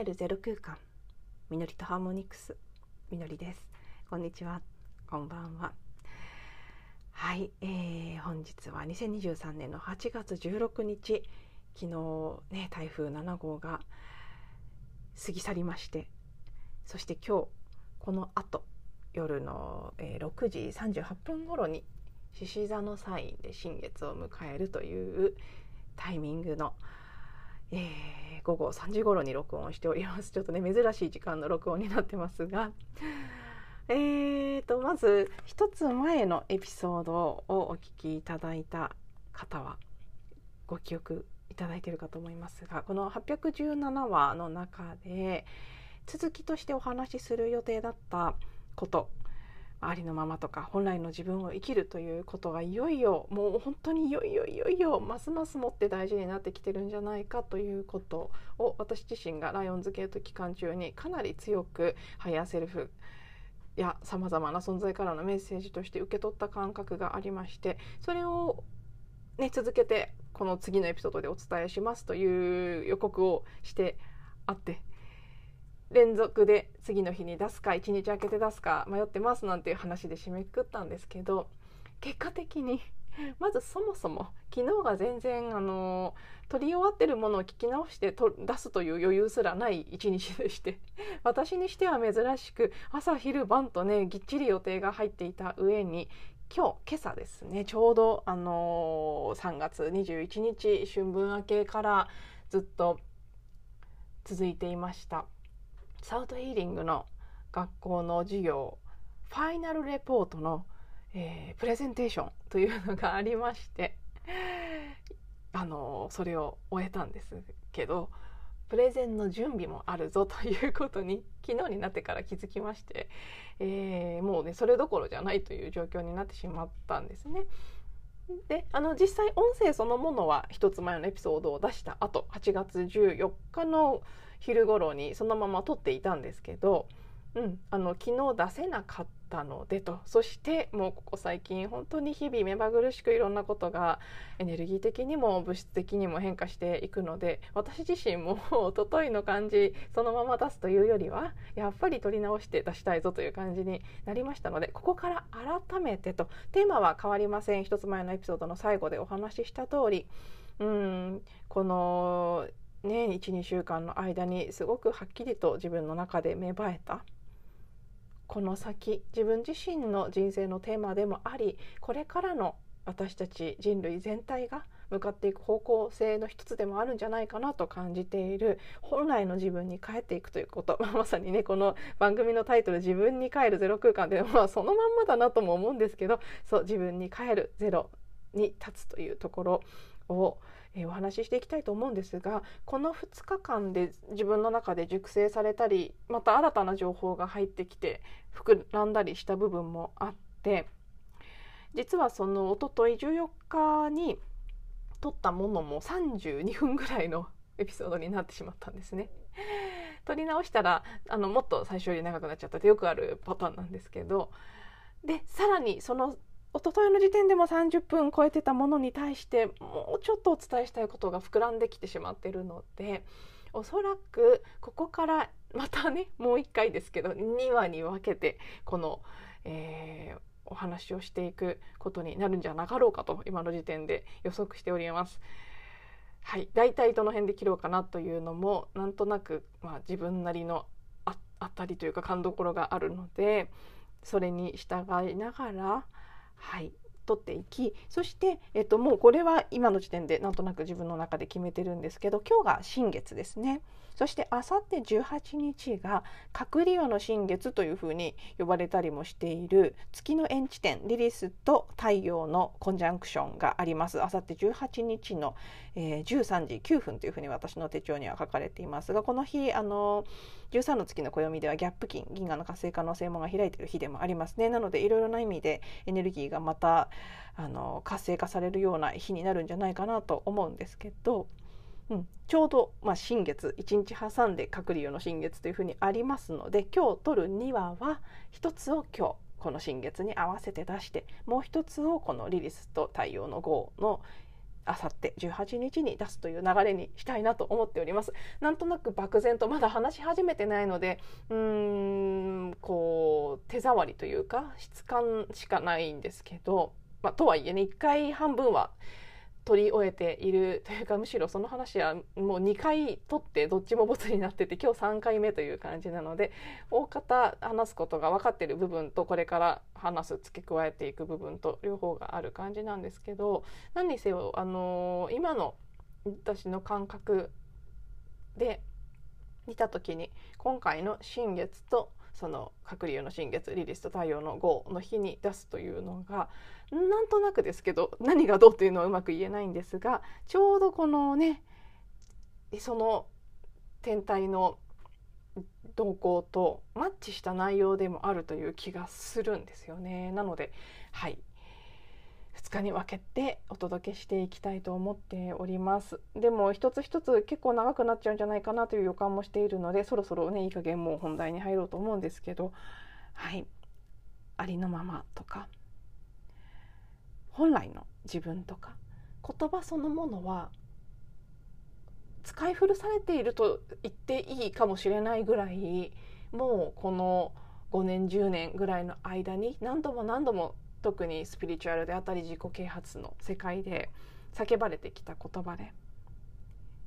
自分に帰るゼロ空間。みのりとハーモニクス。みのりです。こんにちは。こんばんは。はい、えー、本日は2023年の8月16日昨日ね台風7号が過ぎ去りまして。そして今日この後夜の、えー、6時38分頃に獅子座のサインで新月を迎えるというタイミングの、えー、午後3時頃に録音しております。ちょっとね珍しい時間の録音になってますが。えーとまず一つ前のエピソードをお聞きいただいた方はご記憶いただいているかと思いますがこの817話の中で続きとしてお話しする予定だったことありのままとか本来の自分を生きるということがいよいよもう本当にいよいよいよいよますますもって大事になってきてるんじゃないかということを私自身がライオンズゲート期間中にかなり強くハイヤーセルフやさまざまな存在からのメッセージとして受け取った感覚がありましてそれを、ね、続けてこの次のエピソードでお伝えしますという予告をしてあって連続で次の日に出すか1日空けて出すか迷ってますなんていう話で締めくくったんですけど結果的に まずそもそも昨日が全然あの撮り終わってるものを聞き直してと出すという余裕すらない一日でして 私にしては珍しく朝昼晩とねぎっちり予定が入っていた上に今日今朝ですねちょうどあの3月21日春分明けからずっと続いていました。サウトヒーリングの学校の授業ファイナルレポートの、えー、プレゼンテーションというのがありまして あのそれを終えたんですけどプレゼンの準備もあるぞということに昨日になってから気づきまして、えー、もうねそれどころじゃないという状況になってしまったんですね。であの実際音声そのものは一つ前のエピソードを出した後8月14日の昼頃にそのまま撮っていたんですけど、うん、あの昨日出せなかったのでと。そしてもうここ最近本当に日々目まぐるしくいろんなことがエネルギー的にも物質的にも変化していくので私自身もおとといの感じそのまま出すというよりはやっぱり撮り直して出したいぞという感じになりましたのでここから改めてと。テーマは変わりません。一つ前のエピソードの最後でお話しした通りうんこのね12週間の間にすごくはっきりと自分の中で芽生えた。この先自分自身の人生のテーマでもありこれからの私たち人類全体が向かっていく方向性の一つでもあるんじゃないかなと感じている本来の自分に帰っていくということ、ま、さにねこの番組のタイトル「自分に帰るゼロ空間」で、まあ、そのまんまだなとも思うんですけどそう自分に帰るゼロに立つというところをえ、お話ししていきたいと思うんですがこの2日間で自分の中で熟成されたりまた新たな情報が入ってきて膨らんだりした部分もあって実はそのおととい14日に撮ったものも32分ぐらいのエピソードになってしまったんですね。撮り直したらあのもっと最初より長くなっちゃったってよくあるパターンなんですけどでさらにその一昨日の時点でも30分超えてたものに対してもうちょっとお伝えしたいことが膨らんできてしまってるのでおそらくここからまたねもう1回ですけど2話に分けてこの、えー、お話をしていくことになるんじゃなかろうかと今の時点で予測しております。はい、大体どの辺で切ろうかなというのもなんとなく、まあ、自分なりのあったりというか勘どころがあるのでそれに従いながらはい。取っていきそして、えっと、もうこれは今の時点でなんとなく自分の中で決めてるんですけど今日が新月ですね。そしてあさって18日が隔離夜の新月というふうに呼ばれたりもしている月の縁地点リリスと太陽のコンジャンクションがあります。あさって18日の、えー、13時9分というふうに私の手帳には書かれていますがこの日あの13の月の暦ではギャップ金銀河の活性可能性もが開いている日でもありますね。なのでいろいろな意味でエネルギーがまたあの活性化されるような日になるんじゃないかなと思うんですけど、うん、ちょうど、まあ、新月1日挟んで隔離用の新月というふうにありますので今日取る2話は1つを今日この新月に合わせて出してもう1つをこのリリスと太陽の号のあさって18日に出すという流れにしたいなと思っております。なんとなく漠然とまだ話し始めてないのでうーんこう手触りというか質感しかないんですけど、まあ、とはいえね1回半分は取り終えているというかむしろその話はもう2回取ってどっちもボツになってて今日3回目という感じなので大方話すことが分かってる部分とこれから話す付け加えていく部分と両方がある感じなんですけど何にせよ、あのー、今の私の感覚で見た時に今回の新月とその鶴竜の新月リリスと太陽の号の日に出すというのがなんとなくですけど何がどうというのはうまく言えないんですがちょうどこのねその天体の動向とマッチした内容でもあるという気がするんですよね。なのではい2日に分けてお届けしていきたいと思っております。でも一つ一つ結構長くなっちゃうんじゃないかなという予感もしているのでそろそろねいい加減もう本題に入ろうと思うんですけどはい。ありのままとか本来の自分とか言葉そのものは使い古されていると言っていいかもしれないぐらいもうこの5年10年ぐらいの間に何度も何度も特にスピリチュアルであったり自己啓発の世界で叫ばれてきた言葉で、ね、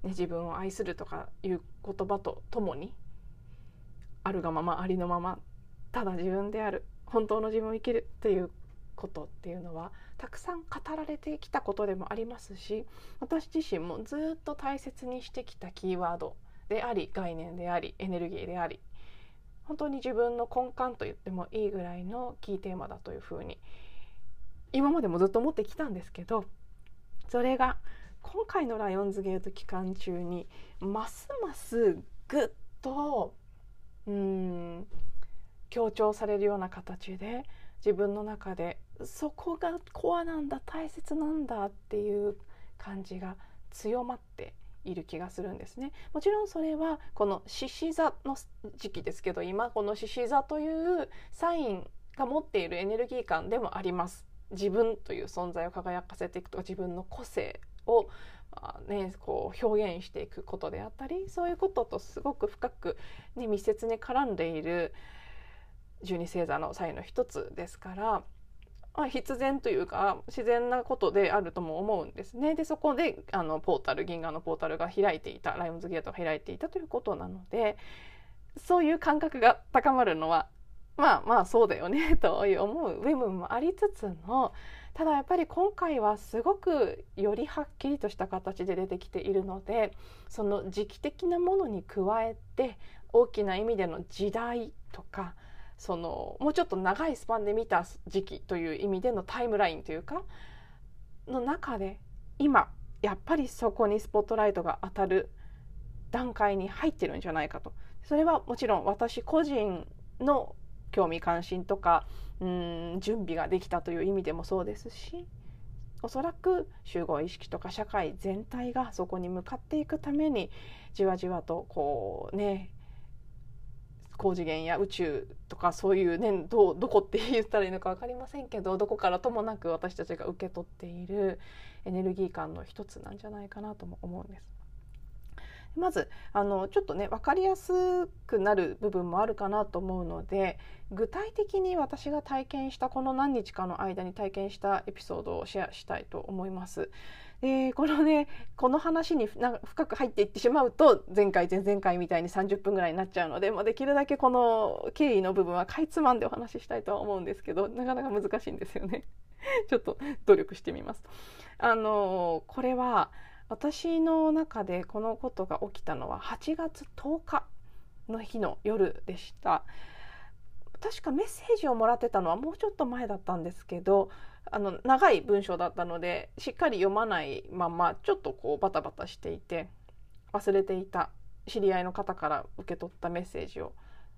自分を愛するとかいう言葉とともにあるがままありのままただ自分である本当の自分を生きるということっていうのはたくさん語られてきたことでもありますし私自身もずっと大切にしてきたキーワードであり概念でありエネルギーであり本当に自分の根幹と言ってもいいぐらいのキーテーマだというふうに今までもずっと思ってきたんですけどそれが今回のライオンズゲート期間中にますますぐっとうん強調されるような形で自分の中でそこがコアなんだ大切なんだっていう感じが強まっている気がするんですね。もちろんそれはこの獅子座の時期ですけど今この獅子座というサインが持っているエネルギー感でもあります。自分という存在を輝かせていくとか自分の個性をね、こう表現していくことであったりそういうこととすごく深く、ね、密接に絡んでいる十二星座の際の一つですからまあ、必然というか自然なことであるとも思うんですね。でそこであのポータル銀河のポータルが開いていたライオンズゲートが開いていたということなのでそういう感覚が高まるのはまあまあそうだよね という思う部分もありつつのただやっぱり今回はすごくよりはっきりとした形で出てきているのでその時期的なものに加えて大きな意味での時代とかそのもうちょっと長いスパンで見た時期という意味でのタイムラインというかの中で今やっぱりそこにスポットライトが当たる段階に入ってるんじゃないかと。それはもちろん私個人の興味関心とかうん準備ができたという意味でもそうですしおそらく集合意識とか社会全体がそこに向かっていくためにじわじわとこうね高次元や宇宙とかそういうねどどこって言ったらいいのか分かりませんけどどこからともなく私たちが受け取っているエネルギー感の一つなんじゃないかなとも思うんです。まずあのちょっとね分かりやすくなる部分もあるかなと思うので具体的に私が体験したこの何日かの間に体験したエピソードをシェアしたいと思います。でこのねこの話に深く入っていってしまうと前回前々回みたいに30分ぐらいになっちゃうので、まあ、できるだけこの経緯の部分はかいつまんでお話ししたいとは思うんですけどなかなか難しいんですよね ちょっと努力してみます。あのこれは私の中でこのことが起きたのは8月10日の日の夜でした。確かメッセージをもらってたのはもうちょっと前だったんですけどあの長い文章だったのでしっかり読まないままちょっとこうバタバタしていて忘れていた知り合いの方から受け取ったメッセージを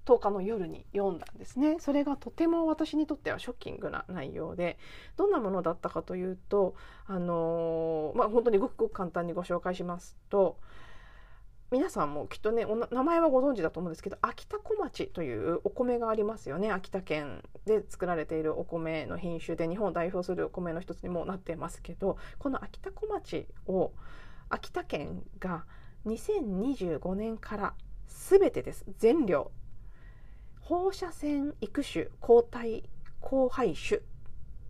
10日の夜に読んだんですね。それがとても私にとってはショッキングな内容でどんなものだったかというとあのー、まあ本当にごくごく簡単にご紹介しますと皆さんもきっとね名前はご存知だと思うんですけど秋田小町というお米がありますよね。秋田県で作られているお米の品種で日本を代表するお米の一つにもなってますけどこの秋田小町を秋田県が2025年から全てです。全量放射線育種抗体交配種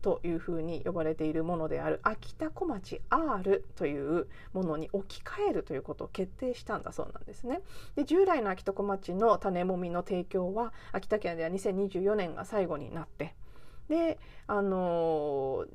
というふうに呼ばれているものである秋田小町 R というものに置き換えるということを決定したんだそうなんですね。で従来の秋田小町の種もみの提供は秋田県では2024年が最後になってであの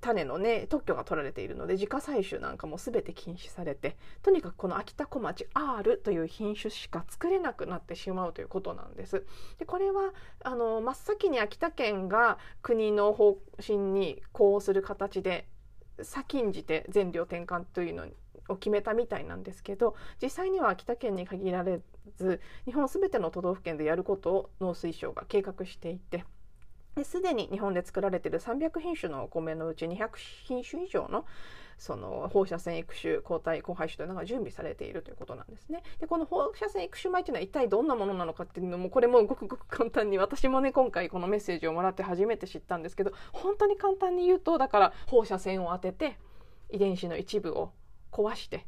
種のね特許が取られているので自家採取なんかも全て禁止されてとにかくこの秋田小町 R という品種しか作れなくなってしまうということなんです。でこれはあの真っ先に秋田県が国の方針にこうする形で先んじて全量転換というのを決めたみたいなんですけど実際には秋田県に限られず日本全ての都道府県でやることを農水省が計画していて。すでに日本で作られている300品種のお米のうち200品種以上のその放射線育種抗体交配種というのが準備されているということなんですね。でこの放射線育種米というのは一体どんなものなのかっていうのもこれもごくごく簡単に私もね今回このメッセージをもらって初めて知ったんですけど本当に簡単に言うとだから放射線を当てて遺伝子の一部を壊して、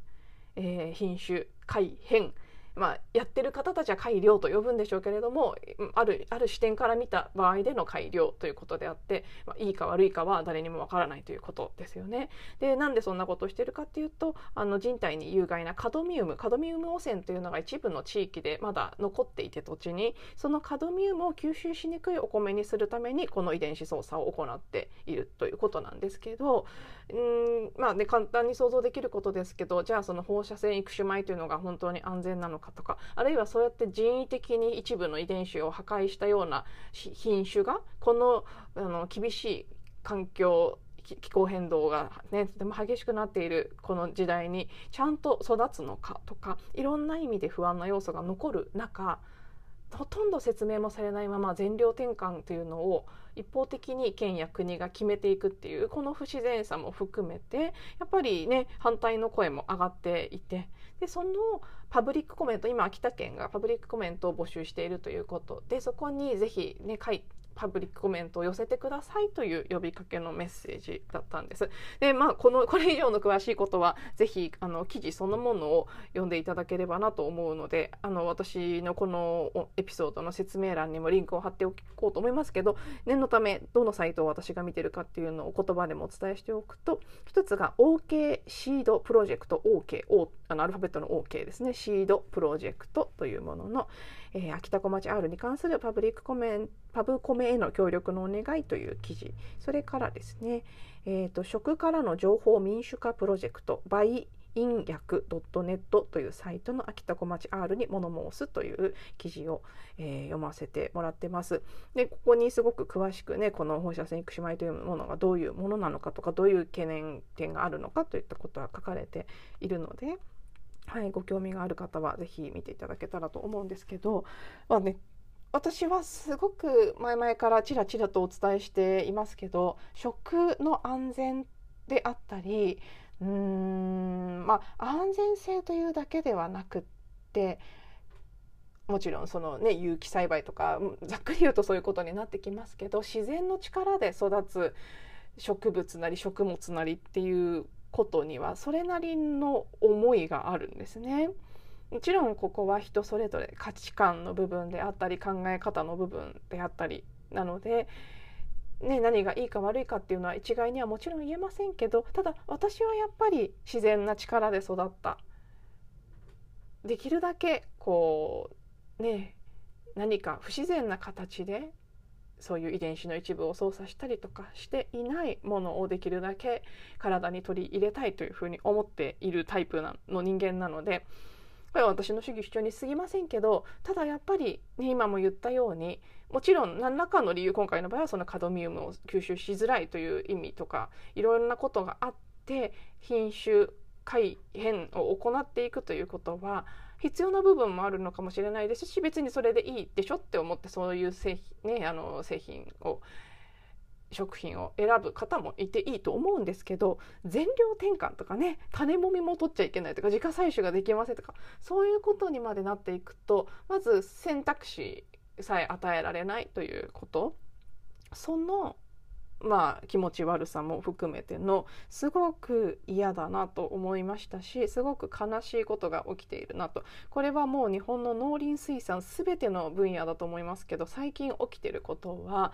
えー、品種改変まあ、やってる方たちは改良と呼ぶんでしょうけれどもあるある視点から見た場合での改良ということであって、まあ、いいか悪いかは誰にもわからないということですよね。でなんでそんなことをしてるかっていうとあの人体に有害なカドミウムカドミウム汚染というのが一部の地域でまだ残っていて土地にそのカドミウムを吸収しにくいお米にするためにこの遺伝子操作を行っているということなんですけどうんまあね簡単に想像できることですけどじゃあその放射線育種米というのが本当に安全なのかかとかあるいはそうやって人為的に一部の遺伝子を破壊したような品種がこのあの厳しい環境気候変動がねとても激しくなっているこの時代にちゃんと育つのかとかいろんな意味で不安な要素が残る中ほとんど説明もされないまま全量転換というのを一方的に県や国が決めていくっていうこの不自然さも含めてやっぱりね反対の声も上がっていてでそのパブリックコメント今秋田県がパブリックコメントを募集しているということでそこにぜひね書いパブリックコメントを寄せてくださいという呼びかけのメッセージだったんです。で、まあ、この、これ以上の詳しいことは、ぜひ、あの、記事そのものを読んでいただければなと思うので、あの、私のこのエピソードの説明欄にもリンクを貼っておこうと思いますけど、念のため、どのサイトを私が見てるかっていうのを言葉でもお伝えしておくと、一つが OK シードプロジェクト OK、O、あの、アルファベットの OK ですね、シードプロジェクトというものの、えー、秋田小町 R に関するパブリックコメンパブコメへの協力のお願いという記事それからですね、えーと、食からの情報民主化プロジェクト by 陰薬 .net というサイトの秋田小町 R に物申すという記事を、えー、読ませてもらってます。で、ここにすごく詳しくね、この放射線育種米というものがどういうものなのかとか、どういう懸念点があるのかといったことは書かれているので、はい、ご興味がある方は是非見ていただけたらと思うんですけど、まあね、私はすごく前々からちらちらとお伝えしていますけど食の安全であったりうーんまあ安全性というだけではなくってもちろんそのね有機栽培とかざっくり言うとそういうことになってきますけど自然の力で育つ植物なり食物なりっていうことにはそれなりの思いがあるんですね。もちろんここは人それぞれ価値観の部分であったり考え方の部分であったりなので、ね、何がいいか悪いかっていうのは一概にはもちろん言えませんけどただ私はやっぱり自然な力で育ったできるだけこうね何か不自然な形でそういう遺伝子の一部を操作したりとかしていないものをできるだけ体に取り入れたいというふうに思っているタイプの人間なのでこれは私の主義主張に過ぎませんけどただやっぱり、ね、今も言ったようにもちろん何らかの理由今回の場合はそのカドミウムを吸収しづらいという意味とかいろんなことがあって品種改変を行っていくということは必要な部分もあるのかもしれないですし別にそれでいいでしょって思ってそういう製品,、ね、あの製品を食品を選ぶ方もいていいと思うんですけど全量転換とかね種もみも取っちゃいけないとか自家採取ができませんとかそういうことにまでなっていくとまず選択肢さえ与えられないということ。そのまあ気持ち悪さも含めてのすごく嫌だなと思いましたしすごく悲しいことが起きているなと。これはもう日本の農林水産全ての分野だと思いますけど最近起きてることは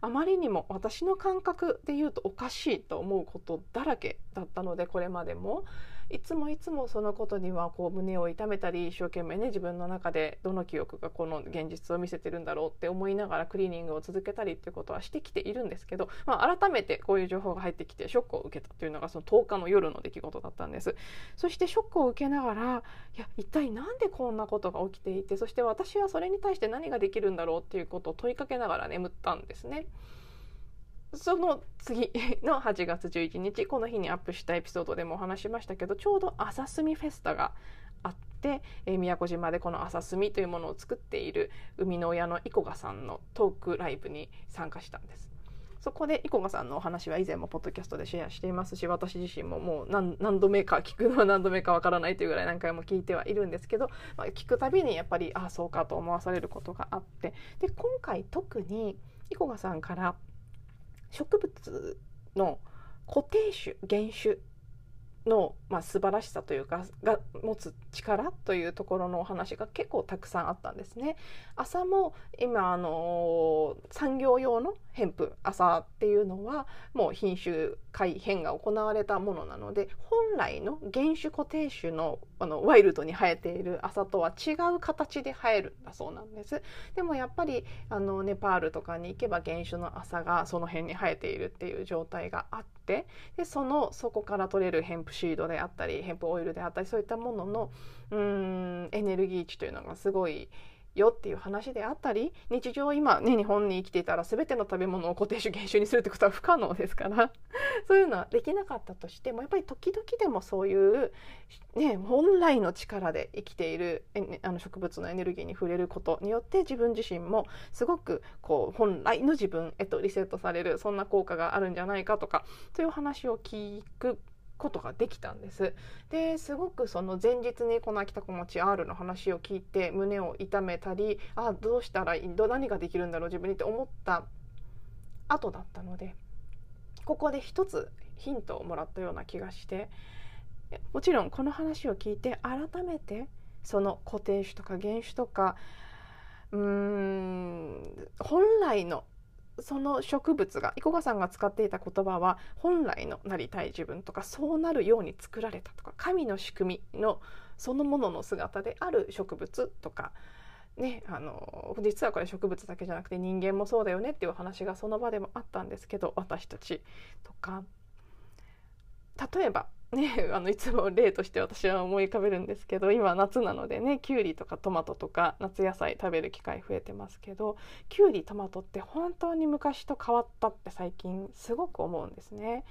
あまりにも私の感覚で言うとおかしいと思うことだらけだったのでこれまでも。いつもいつもそのことにはこう胸を痛めたり一生懸命ね自分の中でどの記憶がこの現実を見せてるんだろうって思いながらクリーニングを続けたりっていうことはしてきているんですけど、まあ、改めてこういう情報が入ってきてショックを受けたというのがその10日の夜の出来事だったんですそしてショックを受けながらいや一体何でこんなことが起きていてそして私はそれに対して何ができるんだろうっていうことを問いかけながら眠ったんですね。その次の8月11日この日にアップしたエピソードでもお話しましたけどちょうど朝墨フェスタがあって、えー、宮古島でこの朝墨というものを作っている生みの親のイコガさんのトークライブに参加したんです。そこでイコガさんのお話は以前もポッドキャストでシェアしていますし私自身ももう何度目か聞くのは何度目かわからないというぐらい何回も聞いてはいるんですけど、まあ、聞くたびにやっぱりああそうかと思わされることがあってで今回特にイコガさんから「植物の固定種原種の、まあ、素晴らしさというかが持つ力というところのお話が結構たくさんあったんですね。朝も今あの産業用のヘンプ朝っていうのはもう品種改変が行われたものなので本来の原種固定種のあのワイルドに生えている朝とは違う形で生えるんだそうなんです。でもやっぱりあのネパールとかに行けば原種の朝がその辺に生えているっていう状態があってでそのそこから取れるヘンプシードであったりヘンプオイルであったりそういったもののうんエネルギー値というのがすごいよっていう話であったり日常今ね日本に生きていたら全ての食べ物を固定種減種にするってことは不可能ですから そういうのはできなかったとしてもやっぱり時々でもそういう、ね、本来の力で生きているあの植物のエネルギーに触れることによって自分自身もすごくこう本来の自分へとリセットされるそんな効果があるんじゃないかとかそういう話を聞くことができたんです。ですごくその前日にこの秋田子持ち R の話を聞いて胸を痛めたりあどうしたらいい何ができるんだろう自分にって思った後だったのでここで一つヒントをもらったような気がしてもちろんこの話を聞いて改めてその固定種とか原種とかうーん本来のその植物がイコガさんが使っていた言葉は本来のなりたい自分とかそうなるように作られたとか神の仕組みのそのものの姿である植物とかね、あの実はこれ植物だけじゃなくて人間もそうだよねっていう話がその場でもあったんですけど私たちとか。例えばね、あのいつも例として私は思い浮かべるんですけど今夏なのでねきゅうりとかトマトとか夏野菜食べる機会増えてますけどきゅうりトマトって本当に昔と変わったって最近すごく思うんですね。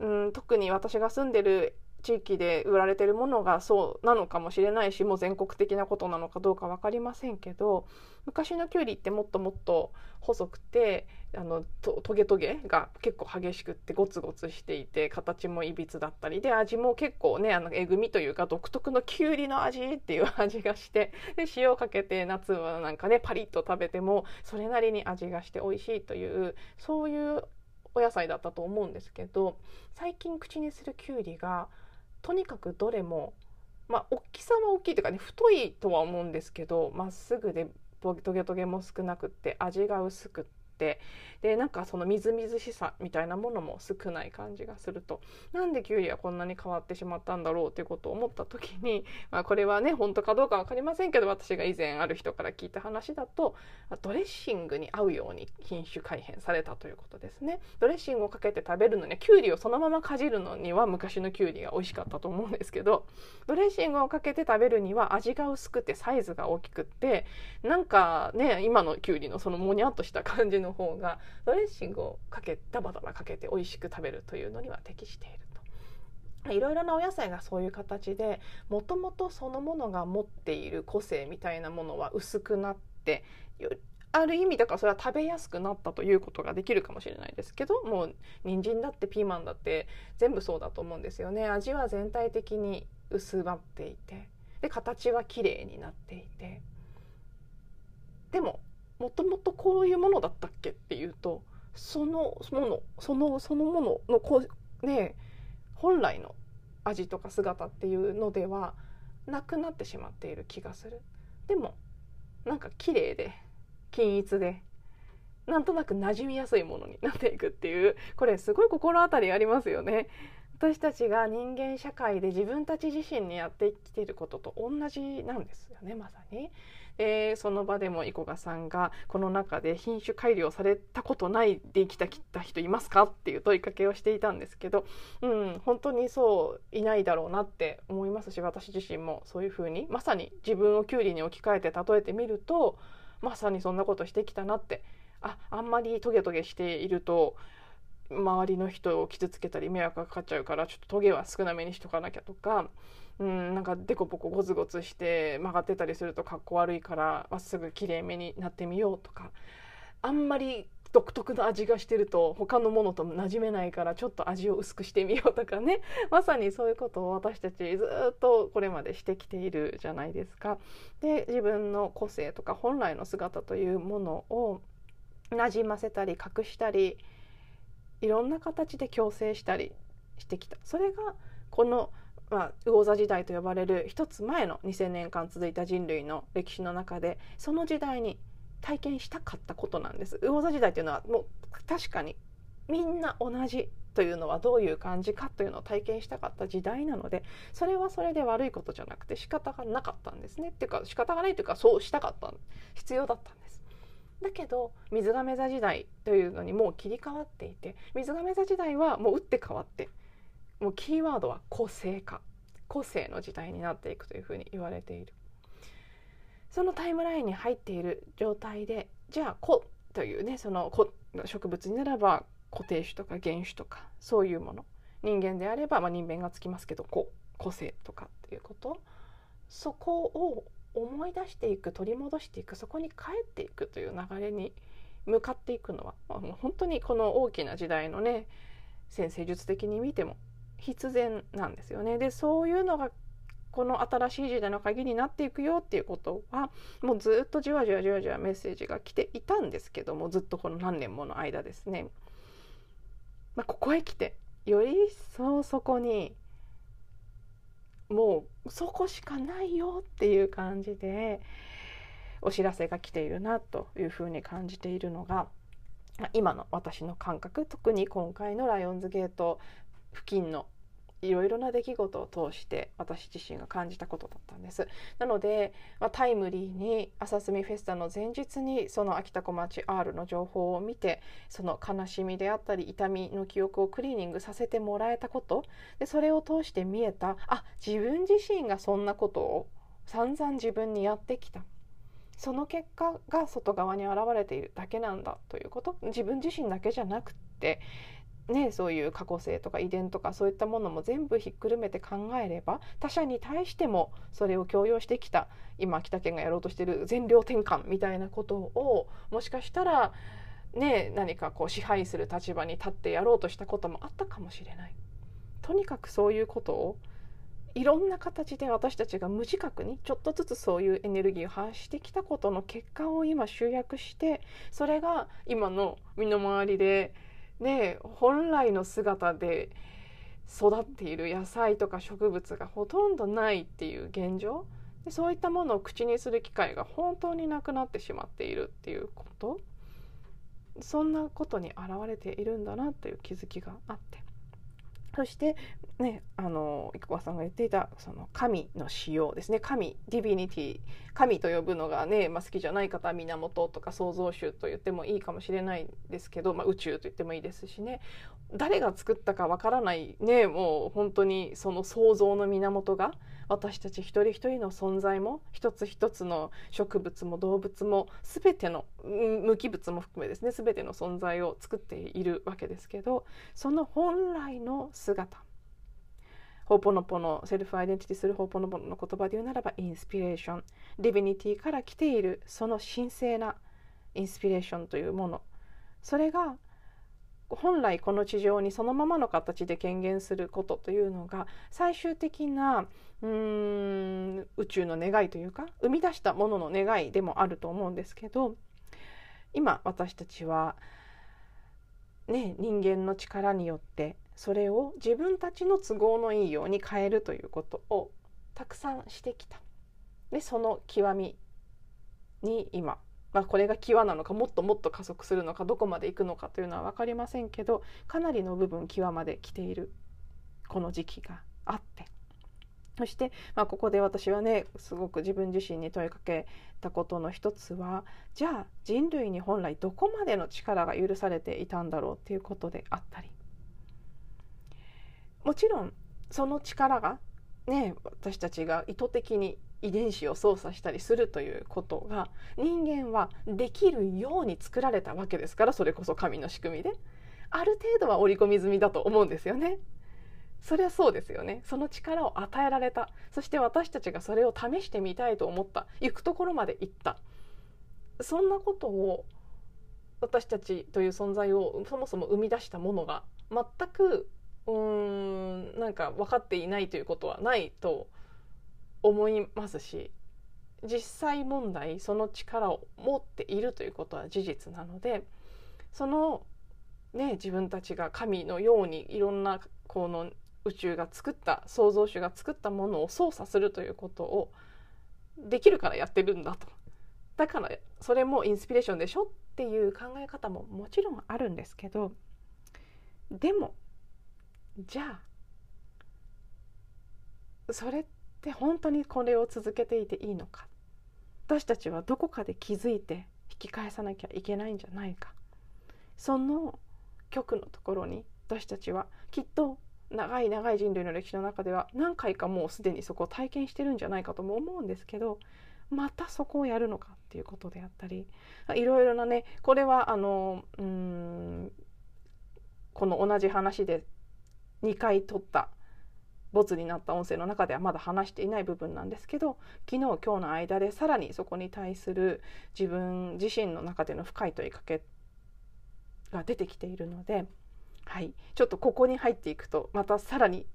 うん特に私が住んでる地域で売られてるものがそうなのかもしれないしもう全国的なことなのかどうか分かりませんけど昔のきゅうりってもっともっと細くてあのトゲトゲが結構激しくってゴツゴツしていて形もいびつだったりで味も結構ねあのえぐみというか独特のきゅうりの味っていう味がしてで塩かけて夏はなんかねパリッと食べてもそれなりに味がして美味しいというそういうお野菜だったと思うんですけど最近口にするきゅうりがとにかくどれもまあ大きさは大きいというかね太いとは思うんですけどまっすぐでトゲトゲも少なくって味が薄くって。でなんかそのみずみずしさみたいなものも少ない感じがするとなんでキュウリはこんなに変わってしまったんだろうということを思った時に、まあ、これはね本当かどうか分かりませんけど私が以前ある人から聞いた話だとドレッシングに合うように品種改変されたということですね。ドレッシングをかけて食べるのにキュウリをそのままかじるのには昔のキュウリが美味しかったと思うんですけどドレッシングをかけて食べるには味が薄くてサイズが大きくってなんかね今のキュウリのそのもにゃっとした感じのの方がドレッシングをかけダバダバかけて美味しく食べるというのには適していると。いろいろなお野菜がそういう形でもともとそのものが持っている個性みたいなものは薄くなってある意味だからそれは食べやすくなったということができるかもしれないですけどもう人参だってピーマンだって全部そうだと思うんですよね味は全体的に薄まっていてで形は綺麗になっていてでももともとこういうものだったっけっていうとそのものそのそのもののこうね本来の味とか姿っていうのではなくなってしまっている気がする。でもなんか綺麗で均一でなんとなく馴染みやすいものになっていくっていうこれすごい心当たりありますよね。私たちが人間社会で自分たち自身にやってきていることと同じなんですよねまさに。えー、その場でもイコガさんがこの中で品種改良されたことないで生きたきた人いますか？っていう問いかけをしていたんですけど、うん、本当にそういないだろうなって思いますし私自身もそういうふうにまさに自分をキュウリに置き換えて例えてみるとまさにそんなことしてきたなってああんまりトゲトゲしていると周りの人を傷つけたり迷惑がかかっちゃうからちょっとトゲは少なめにしとかなきゃとか、うん、なんかデコボコゴツゴツして曲がってたりするとかっこ悪いからまっすぐきれいめになってみようとかあんまり独特な味がしてると他のものと馴染めないからちょっと味を薄くしてみようとかね まさにそういうことを私たちずっとこれまでしてきているじゃないですか。で自分の個性とか本来の姿というものを馴染ませたり隠したりいろんな形で共生したりしてきたそれがこの、まあ、魚座時代と呼ばれる一つ前の2,000年間続いた人類の歴史の中でその時代に体験したかったことなんです。魚座時代というのはもう確かにみんな同じというのはどういう感じかというのを体験したかった時代なのでそれはそれで悪いことじゃなくて仕方がなかったんですねっていうか仕方がないというかそうしたかった必要だったんです。だけど水亀座時代というのにもう切り替わっていて水亀座時代はもう打って変わってもうキーワードは個性化個性の時代になっていくというふうに言われている。そのタイムラインに入っている状態でじゃあ個というねその植物にならば固定種とか原種とかそういうもの人間であれば、まあ、人間がつきますけど個個性とかっていうことそこを思い出していく取り戻していくそこに帰っていくという流れに向かっていくのは、まあ、もう本当にこの大きな時代のね先生術的に見ても必然なんですよね。でそういうのがこの新しい時代の鍵になっていくよっていうことはもうずっとじわじわじわじわメッセージが来ていたんですけどもずっとこの何年もの間ですね。まあ、ここへ来てより一層そこにもうそこしかないよっていう感じでお知らせが来ているなというふうに感じているのが今の私の感覚特に今回のライオンズゲート付近のいろいろな出来事を通して私自身が感じたことだったんです。なので、まあ、タイムリーに朝霞フェスタの前日にその秋田小町 R の情報を見てその悲しみであったり痛みの記憶をクリーニングさせてもらえたことでそれを通して見えたあ自分自身がそんなことを散々自分にやってきた。その結果が外側に現れているだけなんだということ。自分自身だけじゃなくってね、そういう過去性とか遺伝とかそういったものも全部ひっくるめて考えれば他者に対してもそれを強要してきた今秋田県がやろうとしてる全量転換みたいなことをもしかしたら、ね、何かこう支配する立場に立ってやろうとしたこともあったかもしれない。とにかくそういうことをいろんな形で私たちが無自覚にちょっとずつそういうエネルギーを発してきたことの結果を今集約してそれが今の身の回りでね、本来の姿で育っている野菜とか植物がほとんどないっていう現状。でそういったものを口にする機会が本当になくなってしまっているっていうこと。そんなことに表れているんだなという気づきがあって。そしてねあの生駒さんが言っていたその神の使用ですね。神ディビニティ神と呼ぶのがね、まあ、好きじゃない方は源とか創造主と言ってもいいかもしれないですけど、まあ、宇宙と言ってもいいですしね。誰が作ったかわからないねもう本当にその創造の源が私たち一人一人の存在も一つ一つの植物も動物も全ての無機物も含めですね全ての存在を作っているわけですけどその本来の姿ホーポノポノセルフアイデンティティするホーポノポの言葉で言うならばインスピレーションディビニティから来ているその神聖なインスピレーションというものそれが本来この地上にそのままの形で権限することというのが最終的なうん宇宙の願いというか生み出したものの願いでもあると思うんですけど今私たちは、ね、人間の力によってそれを自分たちの都合のいいように変えるということをたくさんしてきた。でその極みに今まあ、これが際なのかもっともっと加速するのかどこまで行くのかというのは分かりませんけどかなりの部分際まで来ているこの時期があって。そして、まあ、ここで私はねすごく自分自身に問いかけたことの一つはじゃあ人類に本来どこまでの力が許されていたんだろうっていうことであったり。もちろんその力がね私たちが意図的に遺伝子を操作したりするということが人間はできるように作られたわけですからそれこそ神の仕組みで。ある程度は織り込み済みだと思うんですよね。それはそうですよね。その力を与えられた。そして私たちがそれを試してみたいと思った。行くところまで行った。そんなことを私たちという存在をそもそも生み出したものが全くうーんなんか分かっていないということはないと思いますし実際問題その力を持っているということは事実なのでそのね自分たちが神のようにいろんなこの宇宙が作った創造主が作ったものを操作するということをできるからやってるんだと。だからそれもインスピレーションでしょっていう考え方ももちろんあるんですけどでもじゃあそれってで本当にこれを続けていていいのか。私たちはどこかで気づいて引き返さなきゃいけないんじゃないか。その極のところに私たちはきっと長い長い人類の歴史の中では何回かもうすでにそこを体験してるんじゃないかとも思うんですけどまたそこをやるのかっていうことであったりいろいろなねこれはあのうんこの同じ話で2回撮ったボツになった音声の中ではまだ話していない部分なんですけど昨日今日の間でさらにそこに対する自分自身の中での深い問いかけが出てきているので、はい、ちょっとここに入っていくとまたさらに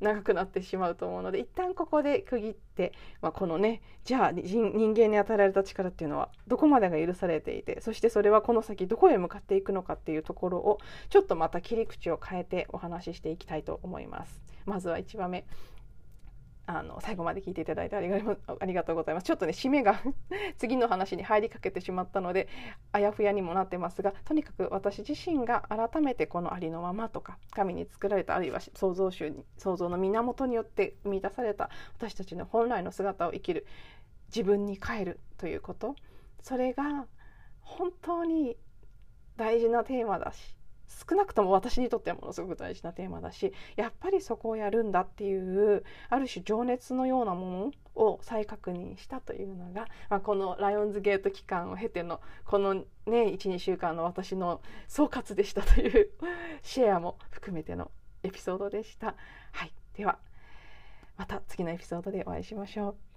長くなってしまうと思うので一旦ここで区切って、まあ、このねじゃあ人間に与えられた力っていうのはどこまでが許されていてそしてそれはこの先どこへ向かっていくのかっていうところをちょっとまた切り口を変えてお話ししていきたいと思います。まずは1番目。あの最後まで聞いていただいてありがとうございます。ちょっとね締めが 次の話に入りかけてしまったのであやふやにもなってますがとにかく私自身が改めてこのありのままとか神に作られたあるいは創造主に創造の源によって生み出された私たちの本来の姿を生きる自分に帰るということ。それが本当に大事なテーマだし少なくとも私にとってはものすごく大事なテーマだしやっぱりそこをやるんだっていうある種情熱のようなものを再確認したというのが、まあ、このライオンズゲート期間を経てのこのね12週間の私の総括でしたというシェアも含めてのエピソードでした。はい、ではまた次のエピソードでお会いしましょう。